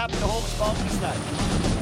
happened to dem Gras neben.